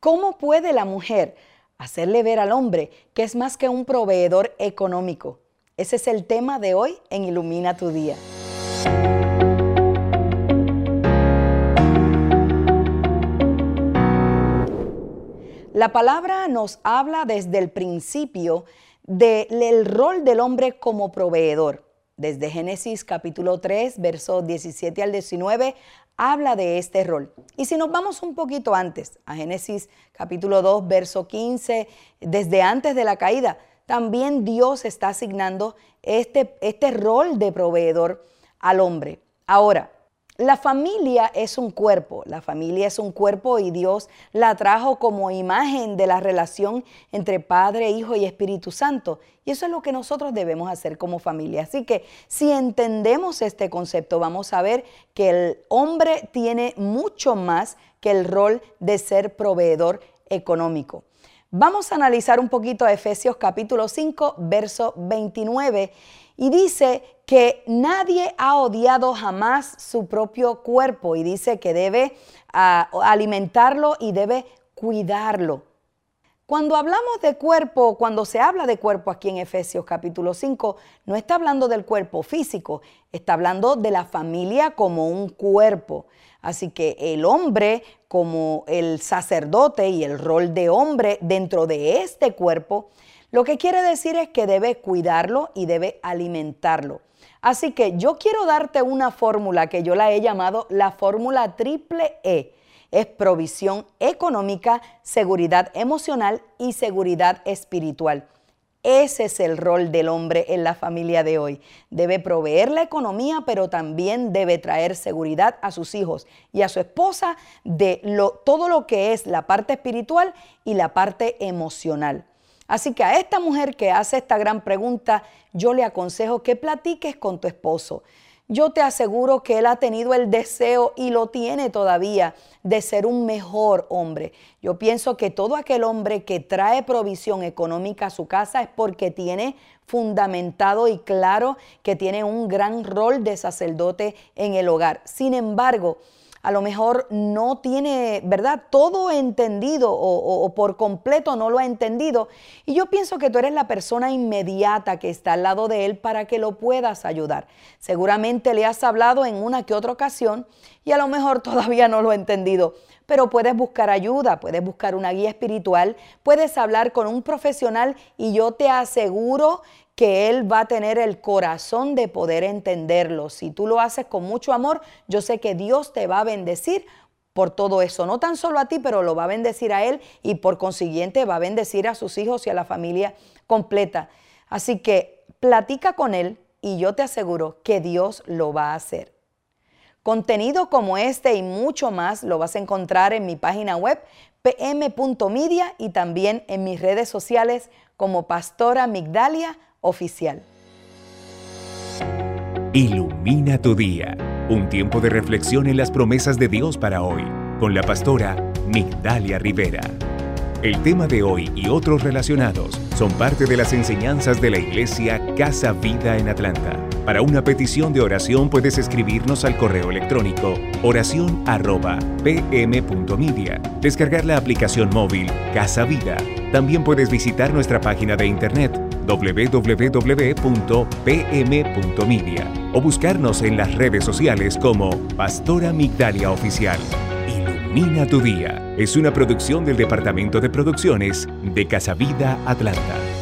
¿Cómo puede la mujer hacerle ver al hombre que es más que un proveedor económico? Ese es el tema de hoy en Ilumina tu Día. La palabra nos habla desde el principio del rol del hombre como proveedor. Desde Génesis capítulo 3, versos 17 al 19, habla de este rol. Y si nos vamos un poquito antes, a Génesis capítulo 2, verso 15, desde antes de la caída, también Dios está asignando este, este rol de proveedor al hombre. Ahora, la familia es un cuerpo, la familia es un cuerpo y Dios la trajo como imagen de la relación entre Padre, Hijo y Espíritu Santo. Y eso es lo que nosotros debemos hacer como familia. Así que si entendemos este concepto, vamos a ver que el hombre tiene mucho más que el rol de ser proveedor económico. Vamos a analizar un poquito a Efesios capítulo 5, verso 29 y dice que nadie ha odiado jamás su propio cuerpo y dice que debe ah, alimentarlo y debe cuidarlo. Cuando hablamos de cuerpo, cuando se habla de cuerpo aquí en Efesios capítulo 5, no está hablando del cuerpo físico, está hablando de la familia como un cuerpo. Así que el hombre como el sacerdote y el rol de hombre dentro de este cuerpo lo que quiere decir es que debe cuidarlo y debe alimentarlo. Así que yo quiero darte una fórmula que yo la he llamado la fórmula triple E. Es provisión económica, seguridad emocional y seguridad espiritual. Ese es el rol del hombre en la familia de hoy. Debe proveer la economía, pero también debe traer seguridad a sus hijos y a su esposa de todo lo que es la parte espiritual y la parte emocional. Así que a esta mujer que hace esta gran pregunta, yo le aconsejo que platiques con tu esposo. Yo te aseguro que él ha tenido el deseo y lo tiene todavía de ser un mejor hombre. Yo pienso que todo aquel hombre que trae provisión económica a su casa es porque tiene fundamentado y claro que tiene un gran rol de sacerdote en el hogar. Sin embargo, a lo mejor no tiene, ¿verdad? Todo entendido o, por completo no lo ha entendido. Y yo pienso que tú eres la persona inmediata que está al lado de él para que lo puedas ayudar. Seguramente le has hablado en una que otra ocasión y a lo mejor todavía no lo ha entendido pero puedes buscar ayuda, puedes buscar una guía espiritual, puedes hablar con un profesional y yo te aseguro que Él va a tener el corazón de poder entenderlo. Si tú lo haces con mucho amor, yo sé que Dios te va a bendecir por todo eso, no tan solo a ti, pero lo va a bendecir a Él y por consiguiente va a bendecir a sus hijos y a la familia completa. Así que platica con Él y yo te aseguro que Dios lo va a hacer. Contenido como este y mucho más lo vas a encontrar en mi página web pm.media y también en mis redes sociales como Pastora Migdalia Oficial. Ilumina tu día, un tiempo de reflexión en las promesas de Dios para hoy, con la pastora Migdalia Rivera. El tema de hoy y otros relacionados son parte de las enseñanzas de la iglesia Casa Vida en Atlanta. Para una petición de oración puedes escribirnos al correo electrónico oración@pm.media, descargar la aplicación móvil Casa Vida. También puedes visitar nuestra página de internet www.pm.media o buscarnos en las redes sociales como Pastora Migdalia Oficial. Ilumina tu día. Es una producción del Departamento de Producciones de Casa Vida Atlanta.